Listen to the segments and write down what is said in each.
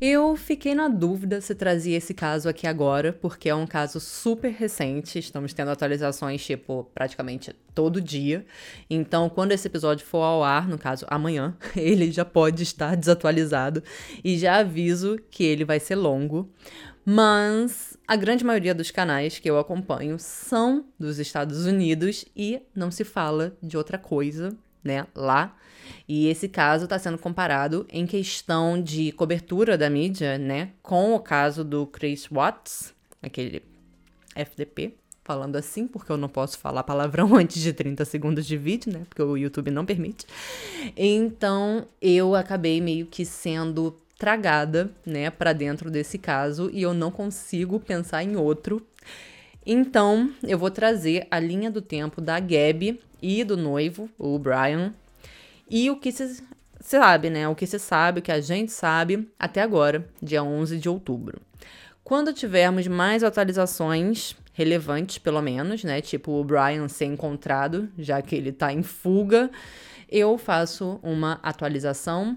Eu fiquei na dúvida se trazia esse caso aqui agora, porque é um caso super recente. Estamos tendo atualizações, tipo, praticamente todo dia. Então, quando esse episódio for ao ar, no caso amanhã, ele já pode estar desatualizado. E já aviso que ele vai ser longo. Mas a grande maioria dos canais que eu acompanho são dos Estados Unidos e não se fala de outra coisa, né, lá. E esse caso está sendo comparado em questão de cobertura da mídia, né, com o caso do Chris Watts, aquele FDP, falando assim, porque eu não posso falar palavrão antes de 30 segundos de vídeo, né? Porque o YouTube não permite. Então, eu acabei meio que sendo tragada, né, para dentro desse caso e eu não consigo pensar em outro. Então, eu vou trazer a linha do tempo da Gabi e do noivo, o Brian, e o que se sabe, né? O que se sabe, o que a gente sabe até agora, dia 11 de outubro. Quando tivermos mais atualizações relevantes, pelo menos, né? Tipo o Brian ser encontrado, já que ele tá em fuga, eu faço uma atualização.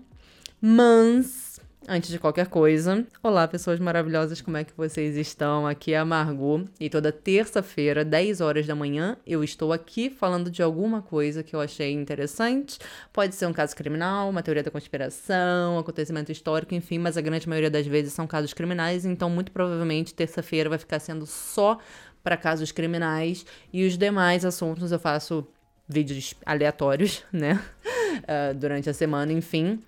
Mas Antes de qualquer coisa, olá pessoas maravilhosas, como é que vocês estão? Aqui é a Margot e toda terça-feira, 10 horas da manhã, eu estou aqui falando de alguma coisa que eu achei interessante. Pode ser um caso criminal, uma teoria da conspiração, um acontecimento histórico, enfim, mas a grande maioria das vezes são casos criminais, então muito provavelmente terça-feira vai ficar sendo só para casos criminais e os demais assuntos eu faço vídeos aleatórios, né? Uh, durante a semana, enfim.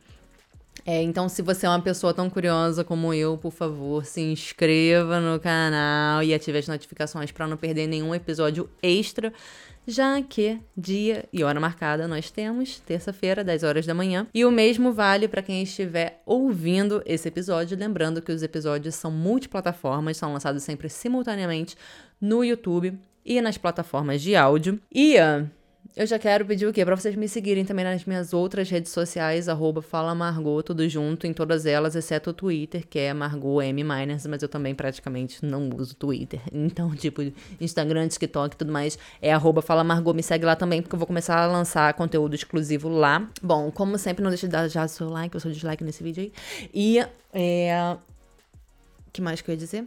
É, então, se você é uma pessoa tão curiosa como eu, por favor, se inscreva no canal e ative as notificações para não perder nenhum episódio extra, já que dia e hora marcada nós temos terça-feira, 10 horas da manhã. E o mesmo vale para quem estiver ouvindo esse episódio, lembrando que os episódios são multiplataformas, são lançados sempre simultaneamente no YouTube e nas plataformas de áudio. E uh, eu já quero pedir o quê? Pra vocês me seguirem também nas minhas outras redes sociais, arroba Fala Margot, tudo junto, em todas elas, exceto o Twitter, que é Margot M Miners, mas eu também praticamente não uso Twitter. Então, tipo, Instagram, TikTok e tudo mais, é arroba Fala Margot, me segue lá também, porque eu vou começar a lançar conteúdo exclusivo lá. Bom, como sempre, não deixe de dar já seu like, eu sou dislike nesse vídeo aí. E, é... O que mais que eu ia dizer?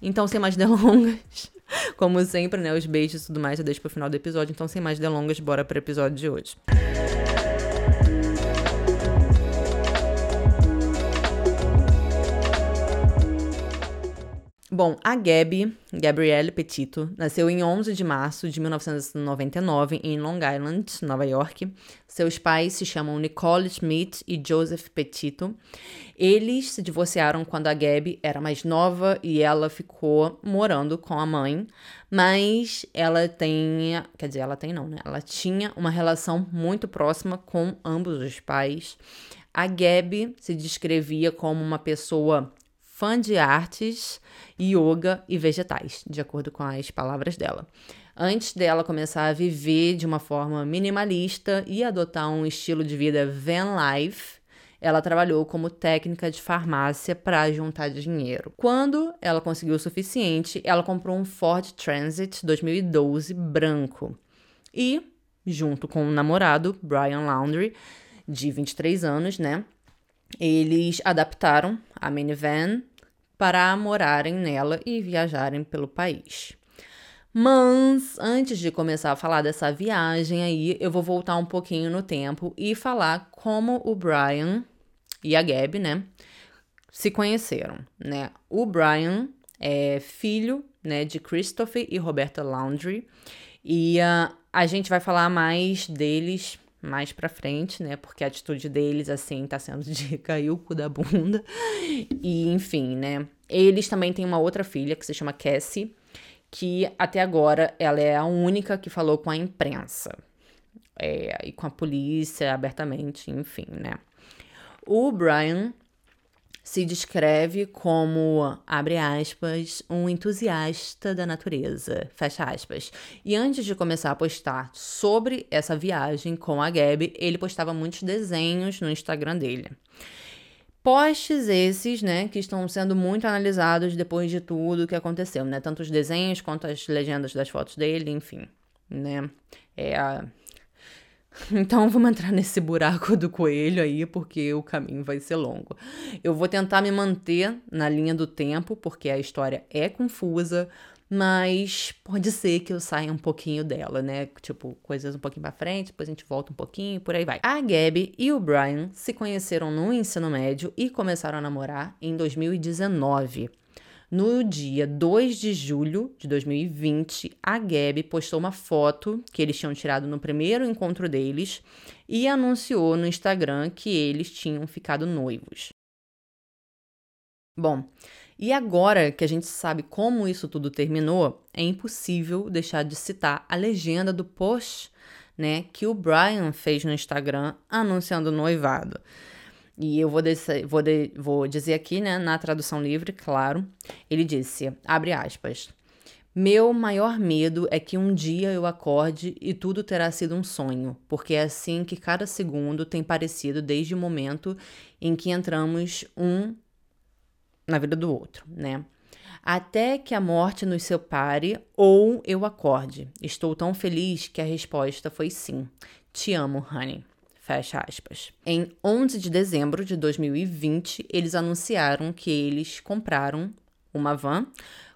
Então, sem mais delongas... Como sempre, né? Os beijos e tudo mais eu deixo pro final do episódio. Então, sem mais delongas, bora pro episódio de hoje. Bom, a Gabby, Gabrielle Petito, nasceu em 11 de março de 1999 em Long Island, Nova York. Seus pais se chamam Nicole Smith e Joseph Petito. Eles se divorciaram quando a Gabby era mais nova e ela ficou morando com a mãe, mas ela tem, quer dizer, ela tem não, né? Ela tinha uma relação muito próxima com ambos os pais. A Gabby se descrevia como uma pessoa fã de artes, yoga e vegetais, de acordo com as palavras dela. Antes dela começar a viver de uma forma minimalista e adotar um estilo de vida van life, ela trabalhou como técnica de farmácia para juntar dinheiro. Quando ela conseguiu o suficiente, ela comprou um Ford Transit 2012 branco. E, junto com o namorado, Brian Laundry, de 23 anos, né? Eles adaptaram a minivan para morarem nela e viajarem pelo país. Mas antes de começar a falar dessa viagem aí, eu vou voltar um pouquinho no tempo e falar como o Brian e a Gabi, né, se conheceram, né? O Brian é filho, né, de Christopher e Roberta Laundry, e uh, a gente vai falar mais deles mais pra frente, né? Porque a atitude deles, assim, tá sendo de cair o cu da bunda. E, enfim, né? Eles também têm uma outra filha que se chama Cassie, que até agora ela é a única que falou com a imprensa. É, e com a polícia abertamente, enfim, né? O Brian se descreve como, abre aspas, um entusiasta da natureza, fecha aspas. E antes de começar a postar sobre essa viagem com a Gabi, ele postava muitos desenhos no Instagram dele. Posts esses, né, que estão sendo muito analisados depois de tudo que aconteceu, né? Tanto os desenhos quanto as legendas das fotos dele, enfim, né? É a Então vamos entrar nesse buraco do coelho aí, porque o caminho vai ser longo. Eu vou tentar me manter na linha do tempo, porque a história é confusa, mas pode ser que eu saia um pouquinho dela, né? Tipo, coisas um pouquinho pra frente, depois a gente volta um pouquinho, por aí vai. A Gabby e o Brian se conheceram no ensino médio e começaram a namorar em 2019. No dia 2 de julho de 2020, a Gabi postou uma foto que eles tinham tirado no primeiro encontro deles e anunciou no Instagram que eles tinham ficado noivos. Bom, e agora que a gente sabe como isso tudo terminou, é impossível deixar de citar a legenda do post, né, que o Brian fez no Instagram anunciando o noivado. E eu vou, vou, de, vou dizer aqui, né, na tradução livre, claro. Ele disse, abre aspas, meu maior medo é que um dia eu acorde e tudo terá sido um sonho, porque é assim que cada segundo tem parecido desde o momento em que entramos um na vida do outro, né? Até que a morte nos separe ou eu acorde. Estou tão feliz que a resposta foi sim. Te amo, honey. Fecha aspas. Em 11 de dezembro de 2020, eles anunciaram que eles compraram uma van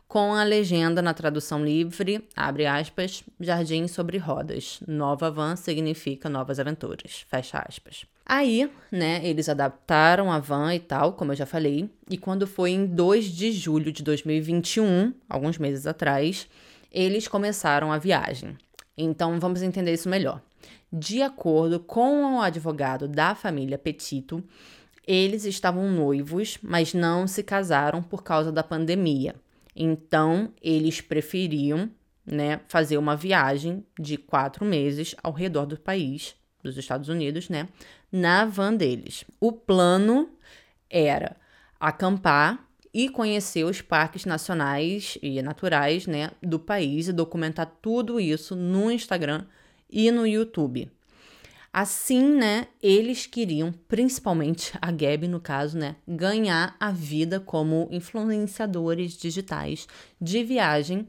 com a legenda na tradução livre, abre aspas, Jardim sobre rodas. Nova van significa novas aventuras, fecha aspas. Aí, né, eles adaptaram a van e tal, como eu já falei, e quando foi em 2 de julho de 2021, alguns meses atrás, eles começaram a viagem. Então vamos entender isso melhor. De acordo com o advogado da família Petito, eles estavam noivos, mas não se casaram por causa da pandemia. Então, eles preferiam né, fazer uma viagem de quatro meses ao redor do país, dos Estados Unidos, né, na van deles. O plano era acampar e conhecer os parques nacionais e naturais né, do país e documentar tudo isso no Instagram e no YouTube. Assim, né, eles queriam, principalmente a Gabi no caso, né, ganhar a vida como influenciadores digitais de viagem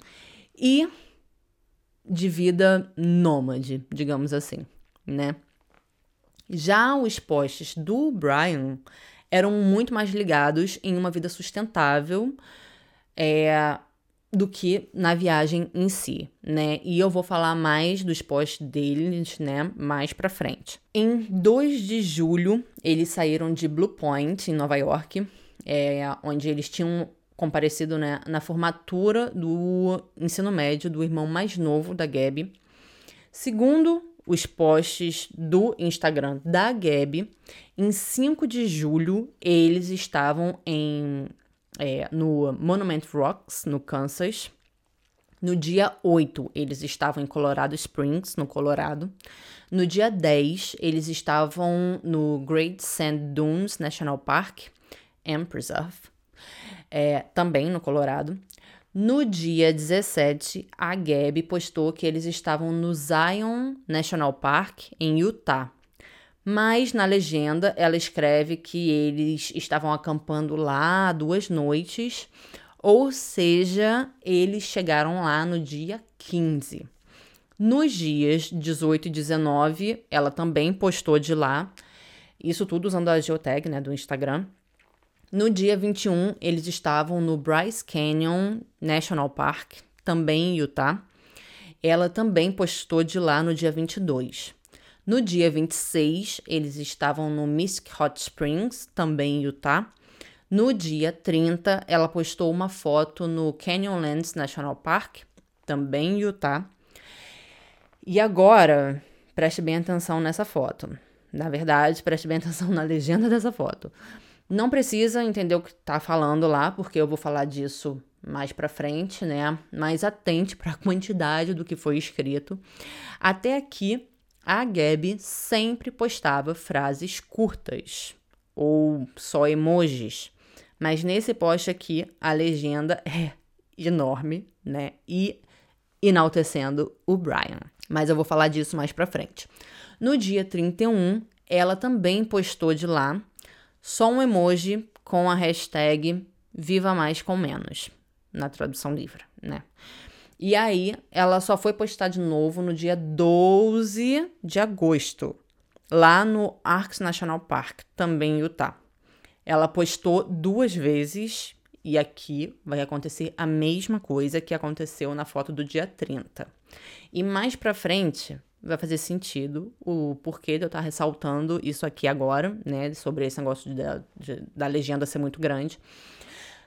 e de vida nômade, digamos assim, né? Já os posts do Brian eram muito mais ligados em uma vida sustentável, é, do que na viagem em si, né? E eu vou falar mais dos posts deles, né, mais para frente. Em 2 de julho, eles saíram de Blue Point, em Nova York, é, onde eles tinham comparecido né, na formatura do ensino médio do irmão mais novo da Gabi. Segundo os posts do Instagram da Gabi, em 5 de julho, eles estavam em é, no Monument Rocks, no Kansas. No dia 8, eles estavam em Colorado Springs, no Colorado. No dia 10, eles estavam no Great Sand Dunes National Park and Preserve, é, também no Colorado. No dia 17, a Gabi postou que eles estavam no Zion National Park, em Utah. Mas na legenda ela escreve que eles estavam acampando lá duas noites, ou seja, eles chegaram lá no dia 15. Nos dias 18 e 19, ela também postou de lá, isso tudo usando a geotag né, do Instagram. No dia 21, eles estavam no Bryce Canyon National Park, também em Utah. Ela também postou de lá no dia 22. No dia 26, eles estavam no Misk Hot Springs, também em Utah. No dia 30, ela postou uma foto no Canyonlands National Park, também em Utah. E agora, preste bem atenção nessa foto. Na verdade, preste bem atenção na legenda dessa foto. Não precisa entender o que tá falando lá, porque eu vou falar disso mais para frente, né? Mas atente para a quantidade do que foi escrito. Até aqui, a Gabi sempre postava frases curtas ou só emojis, mas nesse post aqui a legenda é enorme, né? E enaltecendo o Brian. Mas eu vou falar disso mais pra frente. No dia 31, ela também postou de lá só um emoji com a hashtag Viva Mais com Menos, na tradução livre, né? E aí, ela só foi postar de novo no dia 12 de agosto, lá no Arks National Park, também em Utah. Ela postou duas vezes e aqui vai acontecer a mesma coisa que aconteceu na foto do dia 30. E mais para frente vai fazer sentido o porquê de eu estar ressaltando isso aqui agora, né, sobre esse negócio de, de, da legenda ser muito grande.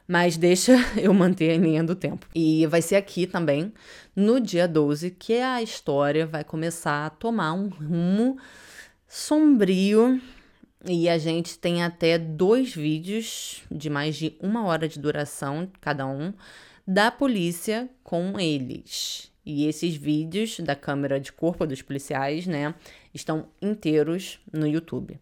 Mas deixa eu manter a linha do tempo. E vai ser aqui também, no dia 12, que a história vai começar a tomar um rumo sombrio. E a gente tem até dois vídeos de mais de uma hora de duração, cada um, da polícia com eles. E esses vídeos da câmera de corpo dos policiais, né, estão inteiros no YouTube.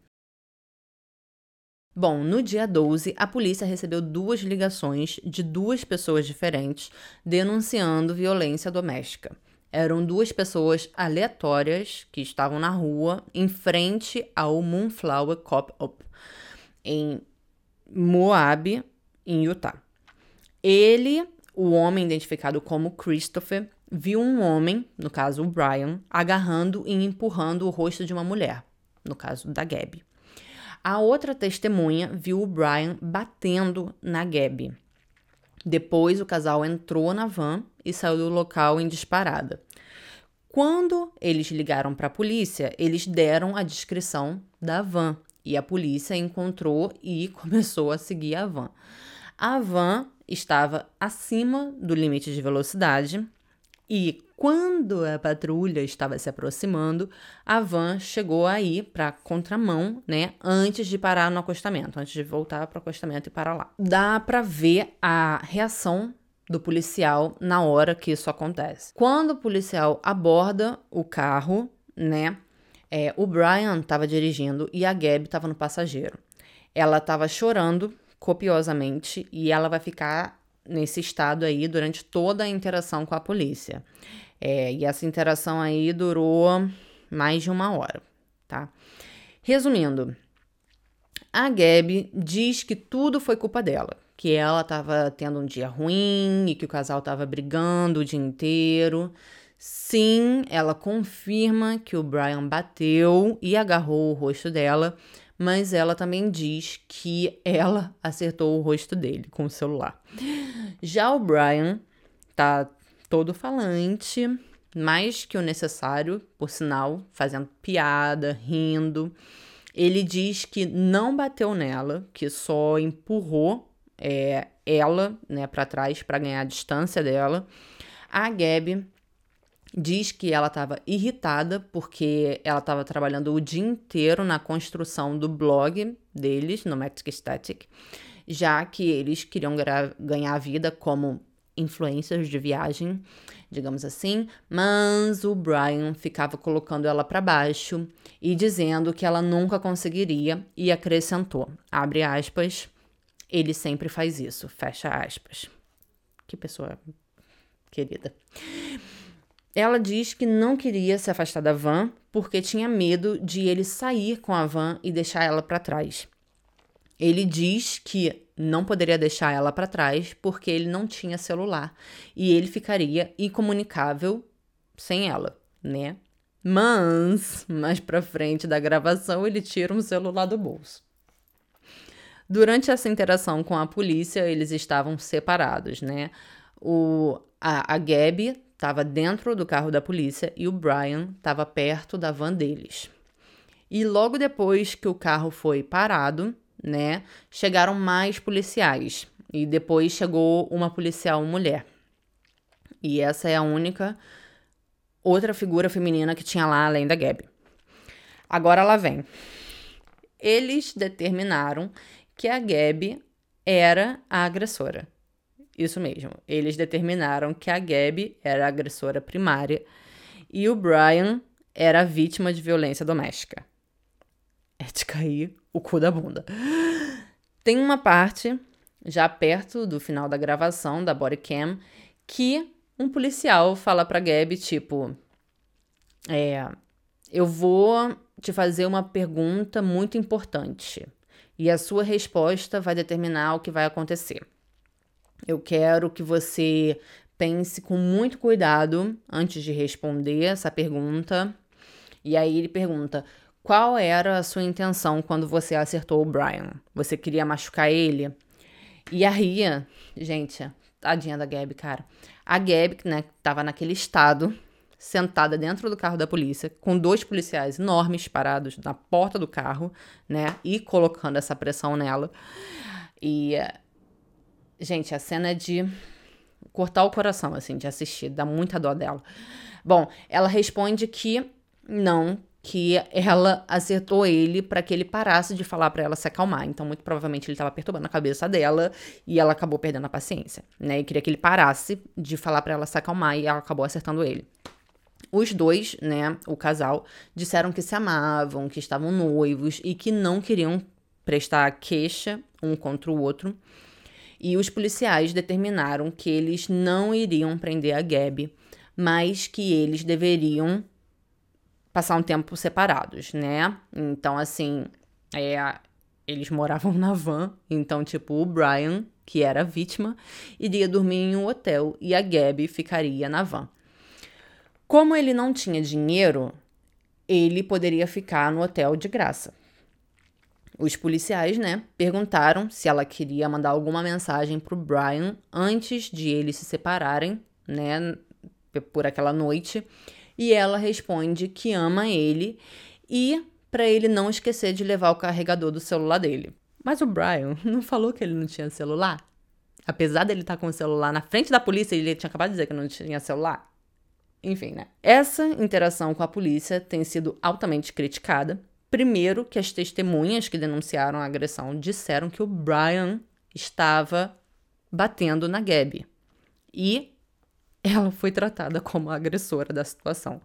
Bom, no dia 12, a polícia recebeu duas ligações de duas pessoas diferentes denunciando violência doméstica. Eram duas pessoas aleatórias que estavam na rua em frente ao Moonflower Cop-Up, em Moab, em Utah. Ele, o homem identificado como Christopher, viu um homem, no caso o Brian, agarrando e empurrando o rosto de uma mulher, no caso da Gabby. A outra testemunha viu o Brian batendo na Gabby. Depois, o casal entrou na van e saiu do local em disparada. Quando eles ligaram para a polícia, eles deram a descrição da van e a polícia encontrou e começou a seguir a van. A van estava acima do limite de velocidade e quando a patrulha estava se aproximando, a van chegou aí para contramão, né, antes de parar no acostamento, antes de voltar para o acostamento e parar lá. Dá para ver a reação do policial na hora que isso acontece. Quando o policial aborda o carro, né, é, o Brian estava dirigindo e a Gab estava no passageiro. Ela estava chorando copiosamente e ela vai ficar nesse estado aí durante toda a interação com a polícia. É, e essa interação aí durou mais de uma hora, tá? Resumindo, a Gabi diz que tudo foi culpa dela, que ela estava tendo um dia ruim e que o casal estava brigando o dia inteiro. Sim, ela confirma que o Brian bateu e agarrou o rosto dela, mas ela também diz que ela acertou o rosto dele com o celular. Já o Brian tá todo falante, mais que o necessário, por sinal, fazendo piada, rindo. Ele diz que não bateu nela, que só empurrou é, ela né, para trás para ganhar a distância dela. A Gabi diz que ela estava irritada porque ela estava trabalhando o dia inteiro na construção do blog deles, no Magic Static, já que eles queriam ganhar vida como influencers de viagem, digamos assim, mas o Brian ficava colocando ela para baixo e dizendo que ela nunca conseguiria e acrescentou, abre aspas, ele sempre faz isso, fecha aspas. Que pessoa querida. Ela diz que não queria se afastar da van porque tinha medo de ele sair com a van e deixar ela para trás. Ele diz que não poderia deixar ela para trás porque ele não tinha celular e ele ficaria incomunicável sem ela, né? Mas, mais para frente da gravação, ele tira um celular do bolso. Durante essa interação com a polícia, eles estavam separados, né? O, a, a Gabi estava dentro do carro da polícia e o Brian estava perto da van deles. E logo depois que o carro foi parado, né, chegaram mais policiais. E depois chegou uma policial mulher. E essa é a única outra figura feminina que tinha lá além da Gabi. Agora ela vem. Eles determinaram que a Gabi era a agressora. Isso mesmo. Eles determinaram que a Gabby era a agressora primária e o Brian era vítima de violência doméstica. É de cair o cu da bunda. Tem uma parte, já perto do final da gravação da body cam, que um policial fala pra Gabby, tipo... É, eu vou te fazer uma pergunta muito importante. E a sua resposta vai determinar o que vai acontecer. Eu quero que você pense com muito cuidado antes de responder essa pergunta. E aí ele pergunta: qual era a sua intenção quando você acertou o Brian? Você queria machucar ele? E a Ria, gente, tadinha da Gabi, cara. A Gabi, né, tava naquele estado, sentada dentro do carro da polícia, com dois policiais enormes parados na porta do carro, né, e colocando essa pressão nela. E, gente, a cena é de cortar o coração, assim, de assistir, dá muita dó dela. Bom, ela responde que não, que ela acertou ele para que ele parasse de falar para ela se acalmar. Então, muito provavelmente ele estava perturbando a cabeça dela e ela acabou perdendo a paciência, né? E queria que ele parasse de falar para ela se acalmar e ela acabou acertando ele. Os dois, né, o casal, disseram que se amavam, que estavam noivos e que não queriam prestar queixa um contra o outro. E os policiais determinaram que eles não iriam prender a Gabi, mas que eles deveriam passar um tempo separados, né? Então, assim, é, eles moravam na van, então, tipo, o Brian, que era a vítima, iria dormir em um hotel e a Gabby ficaria na van. Como ele não tinha dinheiro, ele poderia ficar no hotel de graça. Os policiais, né, perguntaram se ela queria mandar alguma mensagem pro Brian antes de eles se separarem, né, por aquela noite e ela responde que ama ele e para ele não esquecer de levar o carregador do celular dele. Mas o Brian não falou que ele não tinha celular? Apesar dele estar tá com o celular na frente da polícia, ele tinha acabado de dizer que não tinha celular. Enfim, né? Essa interação com a polícia tem sido altamente criticada. Primeiro, que as testemunhas que denunciaram a agressão disseram que o Brian estava batendo na Gabby. E ela foi tratada como a agressora da situação.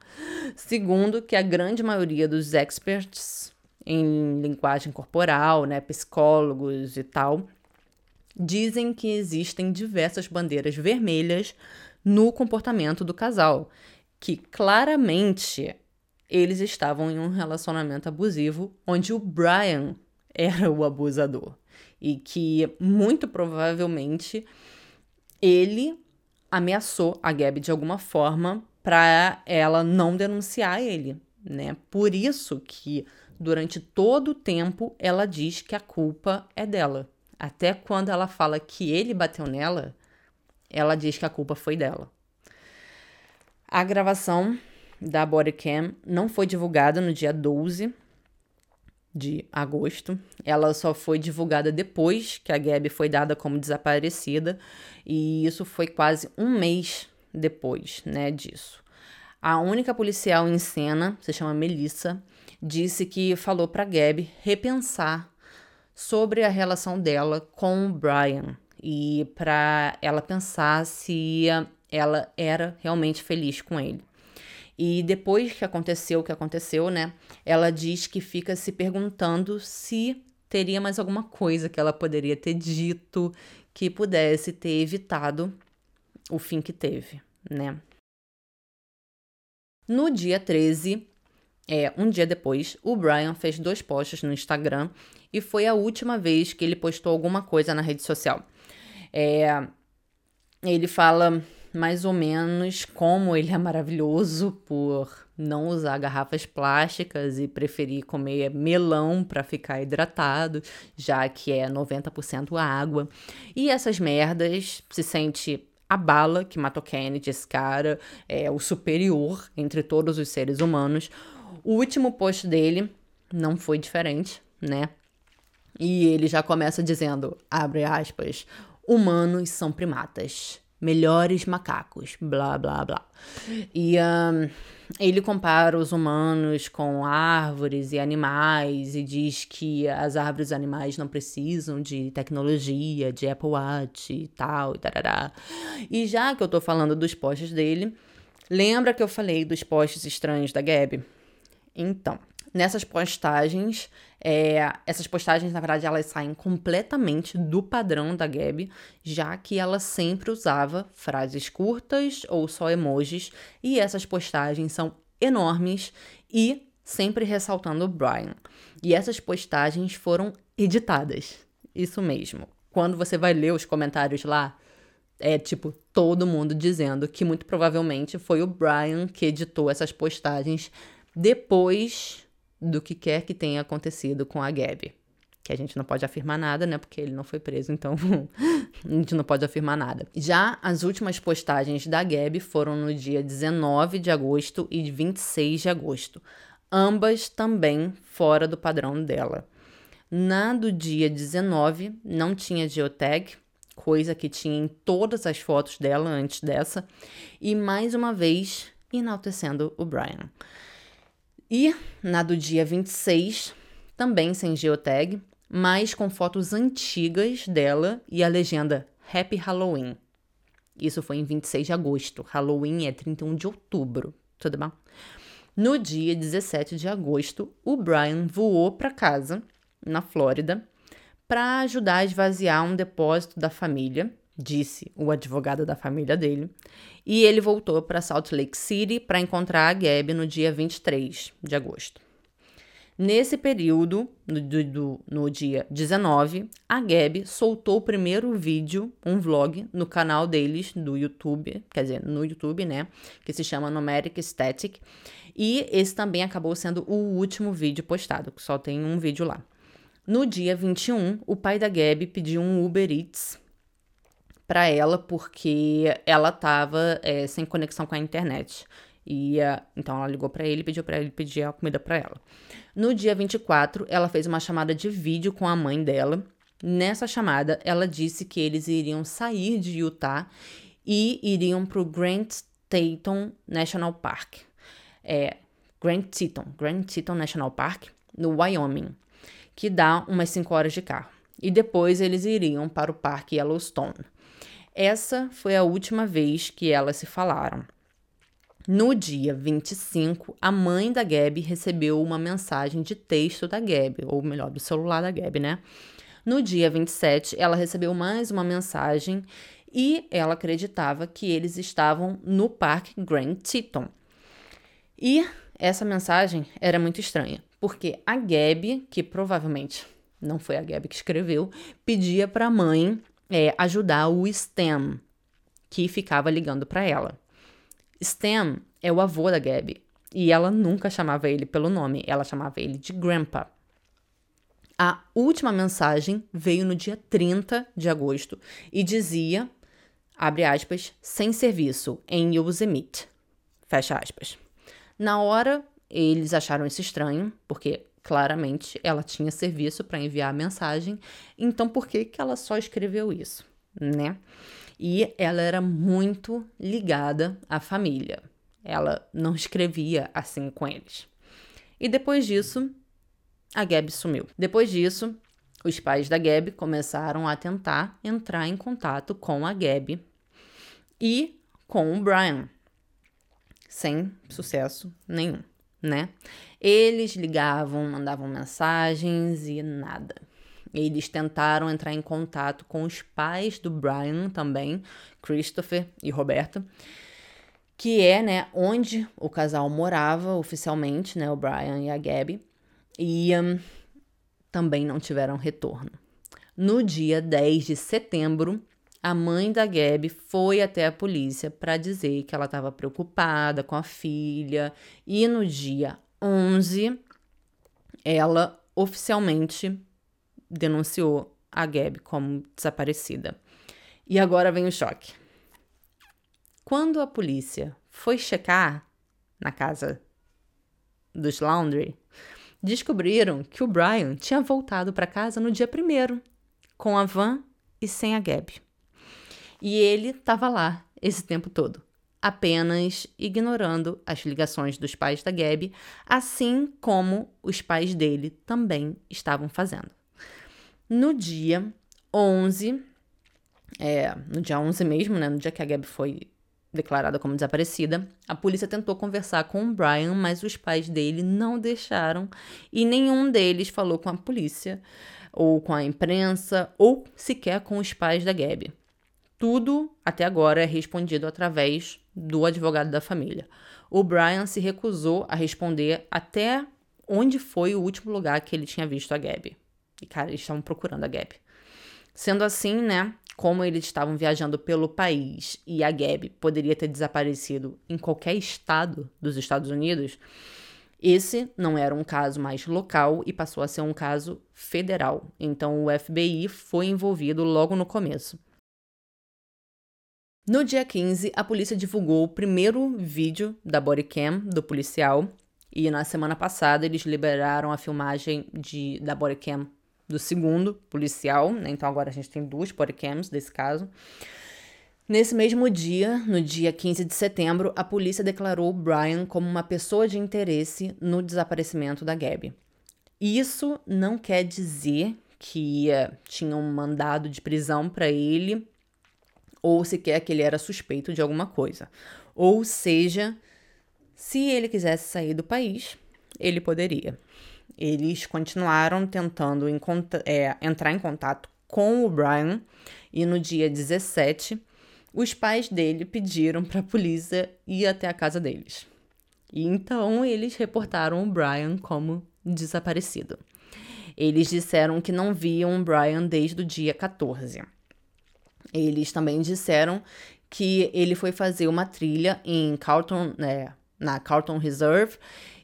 Segundo, que a grande maioria dos experts em linguagem corporal, né, psicólogos e tal, dizem que existem diversas bandeiras vermelhas no comportamento do casal, que claramente eles estavam em um relacionamento abusivo onde o Brian era o abusador e que muito provavelmente ele ameaçou a Gabi de alguma forma para ela não denunciar ele, né? Por isso que durante todo o tempo ela diz que a culpa é dela. Até quando ela fala que ele bateu nela, ela diz que a culpa foi dela. A gravação da bodycam não foi divulgada no dia 12 de agosto. Ela só foi divulgada depois que a Gabi foi dada como desaparecida, e isso foi quase um mês depois, né, disso. A única policial em cena, se chama Melissa, disse que falou para Gabi repensar sobre a relação dela com o Brian e para ela pensar se ela era realmente feliz com ele. E depois que aconteceu o que aconteceu, né? Ela diz que fica se perguntando se teria mais alguma coisa que ela poderia ter dito que pudesse ter evitado o fim que teve, né? No dia 13, é, um dia depois, o Brian fez dois posts no Instagram e foi a última vez que ele postou alguma coisa na rede social. É, ele fala mais ou menos como ele é maravilhoso por não usar garrafas plásticas e preferir comer melão para ficar hidratado, já que é 90% água. E essas merdas se sente a bala que matou Kennedy, esse cara, é o superior entre todos os seres humanos. O último post dele não foi diferente, né? E ele já começa dizendo, abre aspas, humanos são primatas melhores macacos, blá blá blá. E um, ele compara os humanos com árvores e animais e diz que as árvores e animais não precisam de tecnologia, de Apple Watch e tal, e tarará. E já que eu tô falando dos posts dele, lembra que eu falei dos posts estranhos da Gabi? Então, nessas postagens, é, essas postagens, na verdade, elas saem completamente do padrão da Gabi, já que ela sempre usava frases curtas ou só emojis, e essas postagens são enormes e sempre ressaltando o Brian. E essas postagens foram editadas. Isso mesmo. Quando você vai ler os comentários lá, É tipo todo mundo dizendo que muito provavelmente foi o Brian que editou essas postagens depois do que quer que tenha acontecido com a Gabby. Que a gente não pode afirmar nada, né? Porque ele não foi preso, então a gente não pode afirmar nada. Já as últimas postagens da Gabby foram no dia 19 de agosto e 26 de agosto. Ambas também fora do padrão dela. Na do dia 19 não tinha geotag, coisa que tinha em todas as fotos dela antes dessa, e mais uma vez enaltecendo o Brian. E na do dia 26, também sem geotag, mas com fotos antigas dela e a legenda Happy Halloween. Isso foi em 26 de agosto. Halloween é 31 de outubro, tudo bem? No dia 17 de agosto, o Brian voou para casa, na Flórida, para ajudar a esvaziar um depósito da família, disse o advogado da família dele, e ele voltou para Salt Lake City para encontrar a Gabi no dia 23 de agosto. Nesse período, no, do, no dia 19, a Gabi soltou o primeiro vídeo, um vlog, no canal deles do YouTube, quer dizer, no YouTube, né? Que se chama Nomadic Static. E esse também acabou sendo o último vídeo postado, só tem um vídeo lá. No dia 21, o pai da Gabi pediu um Uber Eats para ela porque ela estava é, sem conexão com a internet. E uh, então ela ligou para ele, pediu para ele pedir a comida para ela. No dia 24, ela fez uma chamada de vídeo com a mãe dela. Nessa chamada, ela disse que eles iriam sair de Utah e iriam para o Grand Teton National Park. É, Grand Teton, Grand Teton National Park, no Wyoming que dá umas 5 horas de carro. E depois eles iriam para o Parque Yellowstone. Essa foi a última vez que elas se falaram. No dia 25, a mãe da Gabi recebeu uma mensagem de texto da Gabi, ou melhor, do celular da Gabi, né? No dia 27, ela recebeu mais uma mensagem e ela acreditava que eles estavam no Parque Grand Teton. E essa mensagem era muito estranha, porque a Gabi, que provavelmente não foi a Gabi que escreveu, pedia para a mãe é, ajudar o Stem, que ficava ligando para ela. Stem é o avô da Gabi, e ela nunca chamava ele pelo nome, ela chamava ele de Grandpa. A última mensagem veio no dia 30 de agosto e dizia, abre aspas, sem serviço em Yosemite, fecha aspas. Na hora, eles acharam isso estranho, porque claramente ela tinha serviço para enviar a mensagem, então por que, que ela só escreveu isso, né? E ela era muito ligada à família. Ela não escrevia assim com eles. E depois disso, a Gabi sumiu. Depois disso, os pais da Gabi começaram a tentar entrar em contato com a Gabi e com o Brian sem sucesso nenhum, né? Eles ligavam, mandavam mensagens e nada. Eles tentaram entrar em contato com os pais do Brian também, Christopher e Roberto, que é, né, onde o casal morava oficialmente, né, o Brian e a Gabby, e um, também não tiveram retorno. No dia 10 de setembro, a mãe da Gabi foi até a polícia para dizer que ela estava preocupada com a filha e no dia 11 ela oficialmente denunciou a Gabi como desaparecida. E agora vem o choque. Quando a polícia foi checar na casa dos Laundry, descobriram que o Brian tinha voltado para casa no dia primeiro, com a van e sem a Gabi. E ele estava lá esse tempo todo, apenas ignorando as ligações dos pais da Gabi, assim como os pais dele também estavam fazendo. No dia 11, é, no dia 11 mesmo, né, no dia que a Gabi foi declarada como desaparecida, a polícia tentou conversar com o Brian, mas os pais dele não deixaram e nenhum deles falou com a polícia, ou com a imprensa, ou sequer com os pais da Gabi. Tudo, até agora, é respondido através do advogado da família. O Brian se recusou a responder até onde foi o último lugar que ele tinha visto a Gabby. E, cara, eles estavam procurando a Gabby. Sendo assim, né, como eles estavam viajando pelo país e a Gabi poderia ter desaparecido em qualquer estado dos Estados Unidos, esse não era um caso mais local e passou a ser um caso federal. Então o FBI foi envolvido logo no começo. No dia 15, a polícia divulgou o primeiro vídeo da bodycam do policial e na semana passada eles liberaram a filmagem de, da bodycam do segundo policial, né? Então agora a gente tem duas bodycams desse caso. Nesse mesmo dia, no dia 15 de setembro, a polícia declarou Brian como uma pessoa de interesse no desaparecimento da Gabby. Isso não quer dizer que uh, tinham um mandado de prisão para ele ou sequer que ele era suspeito de alguma coisa. Ou seja, se ele quisesse sair do país, ele poderia. Eles continuaram tentando é, entrar em contato com o Brian e no dia 17 os pais dele pediram para a polícia ir até a casa deles. E então eles reportaram o Brian como desaparecido. Eles disseram que não viam o Brian desde o dia 14. Eles também disseram que ele foi fazer uma trilha em Carlton, é, na Carlton Reserve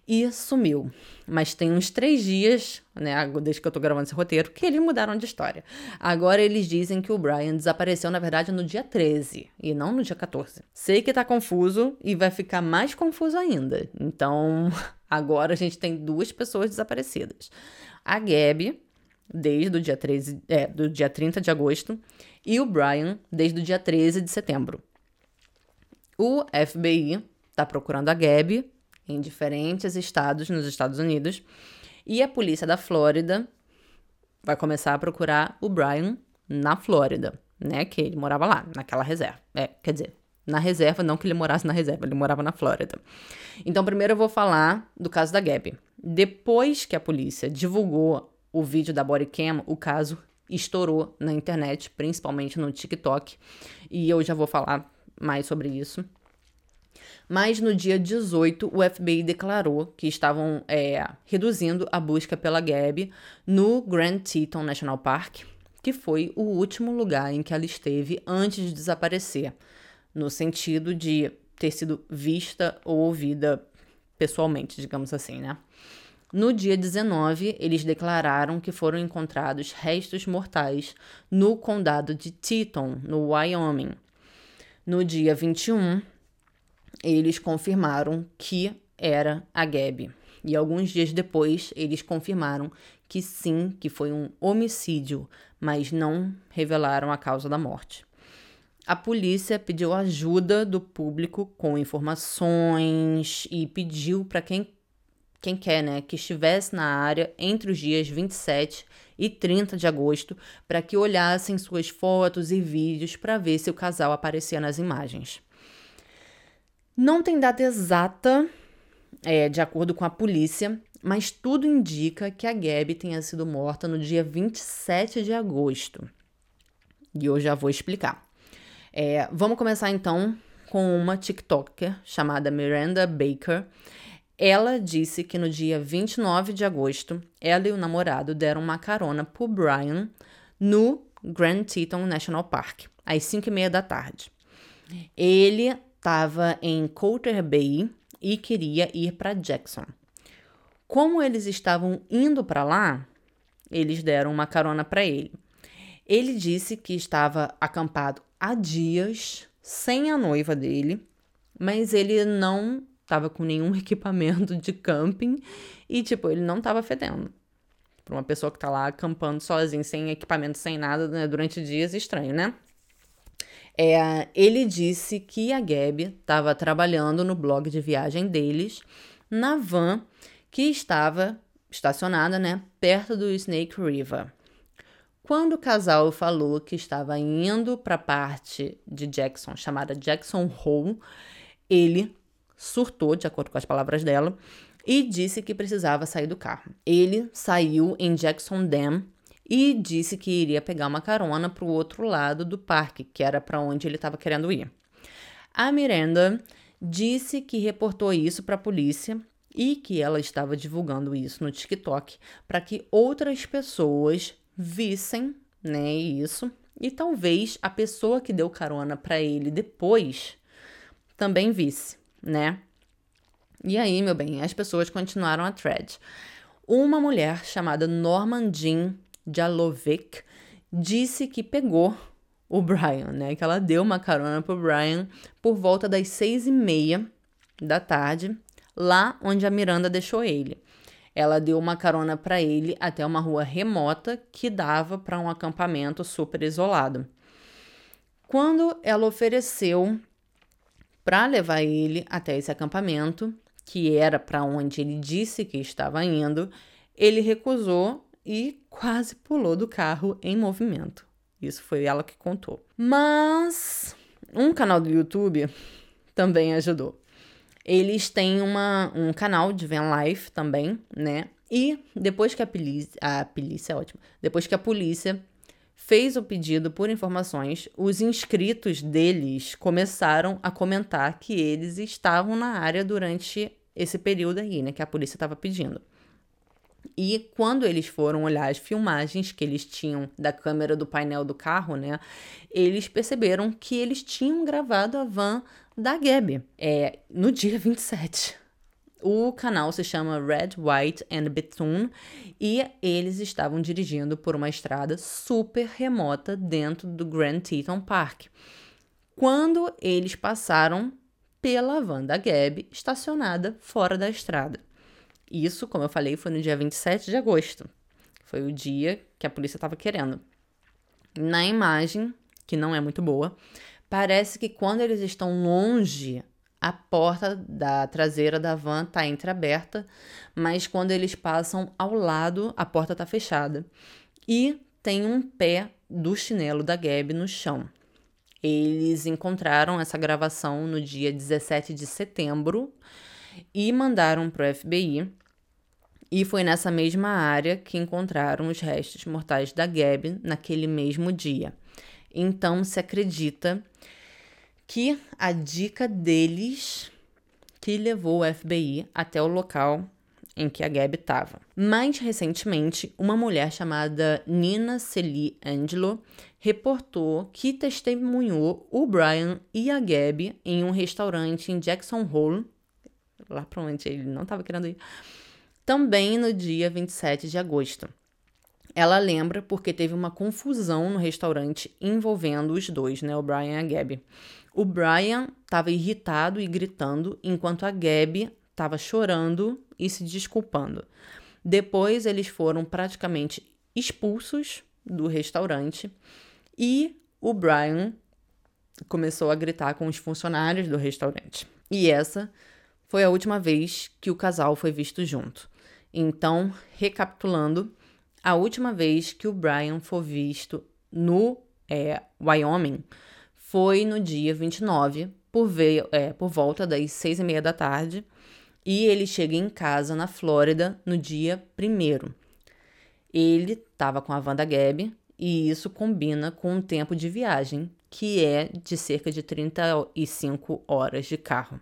e sumiu. Mas tem uns três dias, né, desde que eu tô gravando esse roteiro, que eles mudaram de história. Agora eles dizem que o Brian desapareceu, na verdade, no dia 13 e não no dia 14. Sei que tá confuso e vai ficar mais confuso ainda. Então, agora a gente tem duas pessoas desaparecidas. A Gabi, desde o dia 13, é, do dia 30 de agosto, e o Brian, desde o dia 13 de setembro. O FBI tá procurando a Gabi em diferentes estados nos Estados Unidos. E a polícia da Flórida vai começar a procurar o Brian na Flórida, né? Que ele morava lá, naquela reserva. É, quer dizer, na reserva, não que ele morasse na reserva, ele morava na Flórida. Então, primeiro eu vou falar do caso da Gabby. Depois que a polícia divulgou o vídeo da bodycam, o caso estourou na internet, principalmente no TikTok, e eu já vou falar mais sobre isso. Mas no dia 18, o FBI declarou que estavam é, reduzindo a busca pela Gabby no Grand Teton National Park, que foi o último lugar em que ela esteve antes de desaparecer, no sentido de ter sido vista ou ouvida pessoalmente, digamos assim, né? No dia 19, eles declararam que foram encontrados restos mortais no condado de Teton, no Wyoming. No dia 21, eles confirmaram que era a Gabi. E alguns dias depois, eles confirmaram que sim, que foi um homicídio, mas não revelaram a causa da morte. A polícia pediu ajuda do público com informações e pediu para quem quem quer, né, que estivesse na área entre os dias 27 e 30 de agosto para que olhassem suas fotos e vídeos para ver se o casal aparecia nas imagens. Não tem data exata, é, de acordo com a polícia, mas tudo indica que a Gabi tenha sido morta no dia 27 de agosto. E eu já vou explicar. É, vamos começar então com uma TikToker chamada Miranda Baker. Ela disse que no dia 29 de agosto, ela e o namorado deram uma carona pro Brian no Grand Teton National Park, às 5 e meia da tarde. Ele estava em Coulter Bay e queria ir para Jackson. Como eles estavam indo para lá, eles deram uma carona para ele. Ele disse que estava acampado há dias sem a noiva dele, mas ele não estava com nenhum equipamento de camping e, tipo, ele não estava fedendo. Para uma pessoa que está lá acampando sozinho, sem equipamento, sem nada, né, durante dias, estranho, né? É, ele disse que a Gabi estava trabalhando no blog de viagem deles na van que estava estacionada, né, perto do Snake River. Quando o casal falou que estava indo para a parte de Jackson chamada Jackson Hole, ele surtou, de acordo com as palavras dela, e disse que precisava sair do carro. Ele saiu em Jackson Dam e disse que iria pegar uma carona para o outro lado do parque, que era para onde ele estava querendo ir. A Miranda disse que reportou isso para a polícia e que ela estava divulgando isso no TikTok para que outras pessoas vissem, né, isso e talvez a pessoa que deu carona para ele depois também visse, né? E aí, meu bem, as pessoas continuaram a thread. Uma mulher chamada Norman Jean Jalovic disse que pegou o Brian, né? Que ela deu uma carona pro Brian por volta das seis e meia da tarde, lá onde a Miranda deixou ele. Ela deu uma carona para ele até uma rua remota que dava para um acampamento super isolado. Quando ela ofereceu para levar ele até esse acampamento, que era para onde ele disse que estava indo, ele recusou e quase pulou do carro em movimento. Isso foi ela que contou. Mas um canal do YouTube também ajudou. Eles têm uma, um canal de van life também, né? E depois que a polícia, a polícia é ótima, depois que a polícia fez o pedido por informações, os inscritos deles começaram a comentar que eles estavam na área durante esse período aí, né, que a polícia estava pedindo. E quando eles foram olhar as filmagens que eles tinham da câmera do painel do carro, né, eles perceberam que eles tinham gravado a van da Gabi é, no dia 27. O canal se chama Red, White and Bethune e eles estavam dirigindo por uma estrada super remota dentro do Grand Teton Park. Quando eles passaram pela van da Gabi estacionada fora da estrada. Isso, como eu falei, foi no dia 27 de agosto. Foi o dia que a polícia estava querendo. Na imagem, que não é muito boa, parece que quando eles estão longe, a porta da traseira da van está entreaberta, mas quando eles passam ao lado, a porta está fechada. E tem um pé do chinelo da Gabi no chão. Eles encontraram essa gravação no dia 17 de setembro e mandaram para o FBI. E foi nessa mesma área que encontraram os restos mortais da Gabi naquele mesmo dia. Então se acredita que a dica deles que levou o FBI até o local em que a Gabi estava. Mais recentemente, uma mulher chamada Nina Celi Angelo reportou que testemunhou o Brian e a Gabi em um restaurante em Jackson Hole, lá para onde ele não estava querendo ir, também no dia 27 de agosto. Ela lembra porque teve uma confusão no restaurante envolvendo os dois, né, o Brian e a Gabi. O Brian estava irritado e gritando, enquanto a Gabi estava chorando e se desculpando. Depois eles foram praticamente expulsos do restaurante e o Brian começou a gritar com os funcionários do restaurante. E essa foi a última vez que o casal foi visto junto. Então, recapitulando, a última vez que o Brian foi visto no é, Wyoming foi no dia 29, por, ver, é, por volta das seis e meia da tarde, e ele chega em casa na Flórida no dia 1 Ele estava com a Wanda Gab e isso combina com o tempo de viagem, que é de cerca de 35 horas de carro.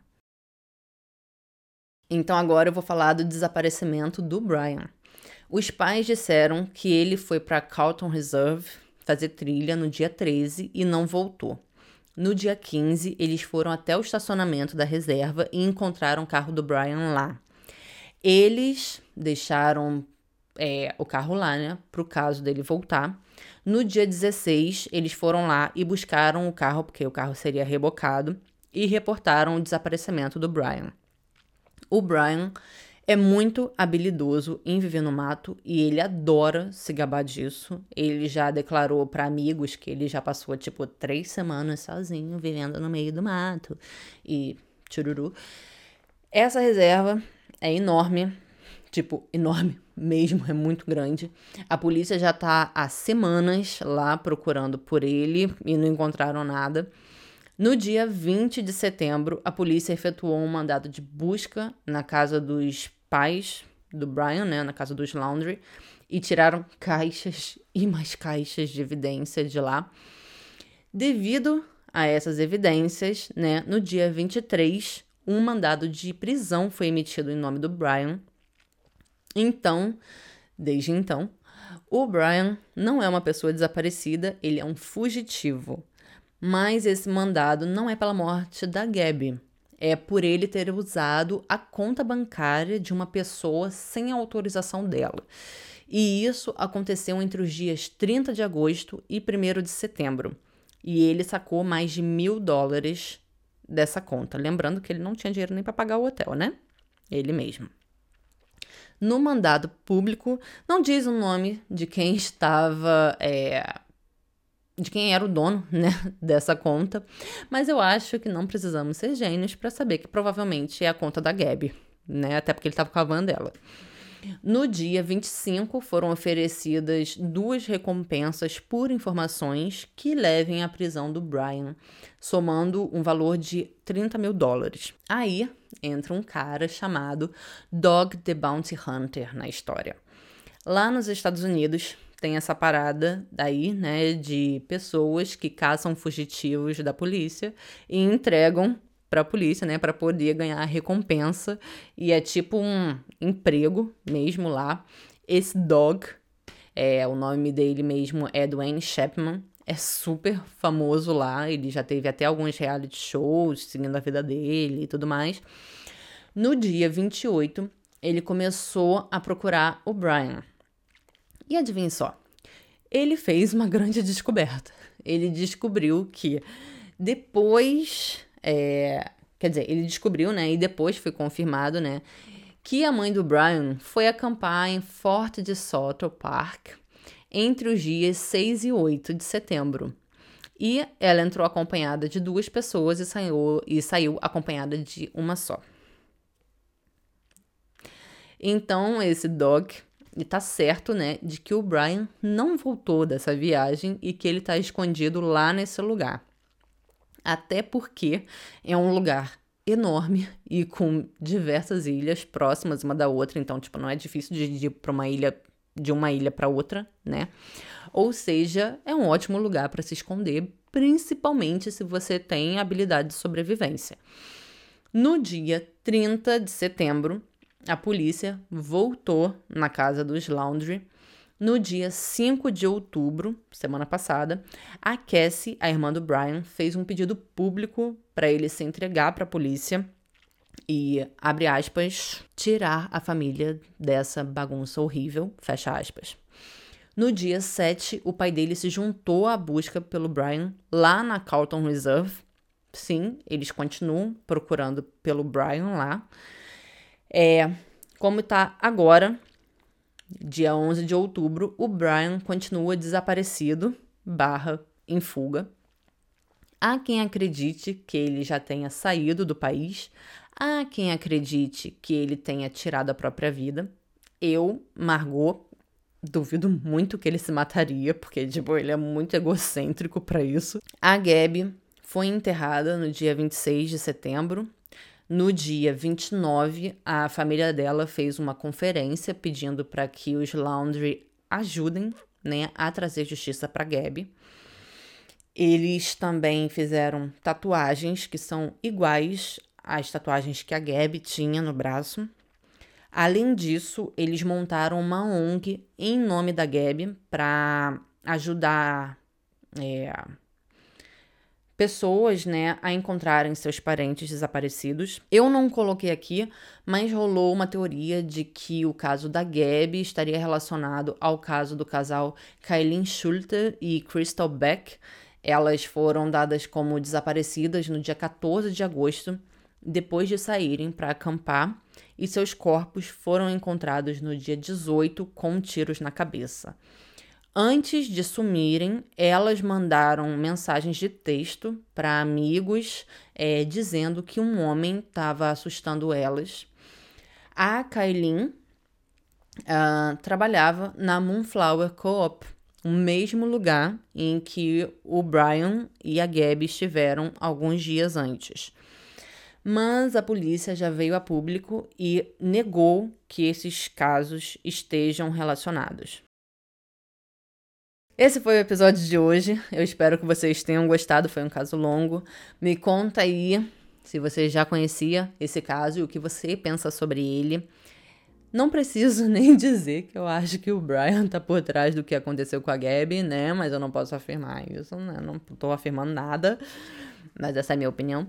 Então agora eu vou falar do desaparecimento do Brian. Os pais disseram que ele foi para Carlton Reserve fazer trilha no dia 13 e não voltou. No dia 15, eles foram até o estacionamento da reserva e encontraram o carro do Brian lá. Eles deixaram é, o carro lá, né, para o caso dele voltar. No dia 16, eles foram lá e buscaram o carro, porque o carro seria rebocado, e reportaram o desaparecimento do Brian. O Brian é muito habilidoso em viver no mato e ele adora se gabar disso. Ele já declarou para amigos que ele já passou tipo três semanas sozinho vivendo no meio do mato e chururu. Essa reserva é enorme, tipo, enorme mesmo, é muito grande. A polícia já tá há semanas lá procurando por ele e não encontraram nada. No dia 20 de setembro, a polícia efetuou um mandado de busca na casa dos pais do Brian, né, na casa dos Laundry, e tiraram caixas e mais caixas de evidência de lá. Devido a essas evidências, né, no dia 23, um mandado de prisão foi emitido em nome do Brian. Então, desde então, O Brian não é uma pessoa desaparecida, ele é um fugitivo. Mas esse mandado não é pela morte da Gabby. É por ele ter usado a conta bancária de uma pessoa sem autorização dela. E isso aconteceu entre os dias 30 de agosto e 1 de setembro. E ele sacou mais de mil dólares dessa conta. Lembrando que ele não tinha dinheiro nem para pagar o hotel, né? Ele mesmo. No mandado público, não diz o nome de quem estava é, de quem era o dono, né, dessa conta, mas eu acho que não precisamos ser gênios para saber que provavelmente é a conta da Gabi, né, até porque ele estava cavando ela. No dia 25, foram oferecidas duas recompensas por informações que levem à prisão do Brian, somando um valor de 30 mil dólares. Aí entra um cara chamado Dog the Bounty Hunter na história. Lá nos Estados Unidos, tem essa parada daí, né, de pessoas que caçam fugitivos da polícia e entregam para a polícia, né, para poder ganhar recompensa e é tipo um emprego mesmo lá. Esse dog, é o nome dele mesmo é Dwayne Chapman, é super famoso lá, ele já teve até alguns reality shows seguindo a vida dele e tudo mais. No dia 28, ele começou a procurar o Brian. E adivinha só? Ele fez uma grande descoberta. Ele descobriu que depois. É, quer dizer, ele descobriu, né? E depois foi confirmado, né? Que a mãe do Brian foi acampar em Fort de Soto Park entre os dias 6 e 8 de setembro. E ela entrou acompanhada de duas pessoas e saiu, e saiu acompanhada de uma só. Então, esse dog e tá certo, né, de que o Brian não voltou dessa viagem e que ele tá escondido lá nesse lugar. Até porque é um lugar enorme e com diversas ilhas próximas uma da outra, então tipo não é difícil de ir para uma ilha de uma ilha para outra, né? Ou seja, é um ótimo lugar para se esconder, principalmente se você tem habilidade de sobrevivência. No dia 30 de setembro, a polícia voltou na casa dos Laundry no dia 5 de outubro, semana passada. A Cassie, a irmã do Brian, fez um pedido público para ele se entregar para a polícia e, abre aspas, tirar a família dessa bagunça horrível, fecha aspas. No dia 7, o pai dele se juntou à busca pelo Brian lá na Carlton Reserve. Sim, eles continuam procurando pelo Brian lá. É, como está agora, dia 11 de outubro, o Brian continua desaparecido, barra em fuga. Há quem acredite que ele já tenha saído do país, há quem acredite que ele tenha tirado a própria vida. Eu, Margot, duvido muito que ele se mataria, porque tipo, ele é muito egocêntrico para isso. A Gabi foi enterrada no dia 26 de setembro no dia 29, a família dela fez uma conferência pedindo para que os Laundry ajudem né, a trazer justiça para Gabi. Eles também fizeram tatuagens que são iguais às tatuagens que a Gabi tinha no braço. Além disso, eles montaram uma ONG em nome da Gabi para ajudar é, pessoas, né, a encontrarem seus parentes desaparecidos. Eu não coloquei aqui, mas rolou uma teoria de que o caso da Gabi estaria relacionado ao caso do casal Kailin Schulte e Crystal Beck. Elas foram dadas como desaparecidas no dia 14 de agosto, depois de saírem para acampar, e seus corpos foram encontrados no dia 18 com tiros na cabeça. Antes de sumirem, elas mandaram mensagens de texto para amigos é, dizendo que um homem estava assustando elas. A Kailin uh, trabalhava na Moonflower Co-op, o mesmo lugar em que o Brian e a Gabby estiveram alguns dias antes. Mas a polícia já veio a público e negou que esses casos estejam relacionados. Esse foi o episódio de hoje. Eu espero que vocês tenham gostado. Foi um caso longo. Me conta aí se você já conhecia esse caso e o que você pensa sobre ele. Não preciso nem dizer que eu acho que o Brian tá por trás do que aconteceu com a Gabby, né? Mas eu não posso afirmar isso, né? Não tô afirmando nada. Mas essa é a minha opinião.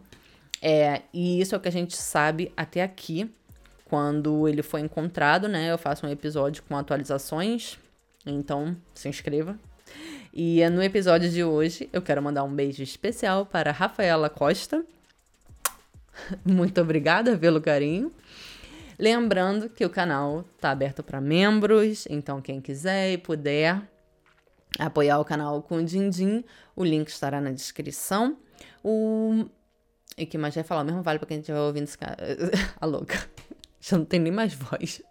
É, e isso é o que a gente sabe até aqui. Quando ele foi encontrado, né? Eu faço um episódio com atualizações. Então, se inscreva. E no episódio de hoje, eu quero mandar um beijo especial para Rafaela Costa. Muito obrigada pelo carinho. Lembrando que o canal tá aberto para membros, então quem quiser e puder apoiar o canal com o Dindim, o link estará na descrição. O e que mais vai falar, mesmo vale para quem estiver ouvindo esse cara. a louca. Já não tem nem mais voz.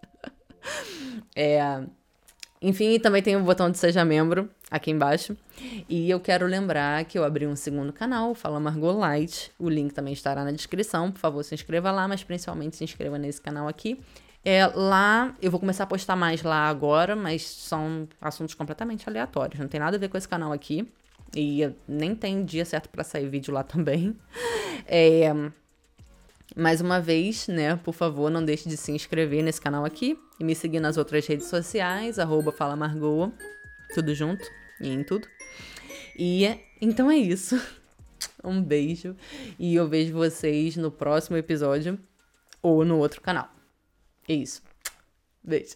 é, enfim, também tem o botão de seja membro aqui embaixo. E eu quero lembrar que eu abri um segundo canal, Fala Margot Light. O link também estará na descrição. Por favor, se inscreva lá, mas principalmente se inscreva nesse canal aqui. É, lá, eu vou começar a postar mais lá agora, mas são assuntos completamente aleatórios. Não tem nada a ver com esse canal aqui. E nem tem dia certo para sair vídeo lá também. É, mais uma vez, né, por favor, não deixe de se inscrever nesse canal aqui e me seguir nas outras redes sociais, arroba Fala Margoa, tudo junto e em tudo. E então é isso. Um beijo e eu vejo vocês no próximo episódio ou no outro canal. É isso. Beijo.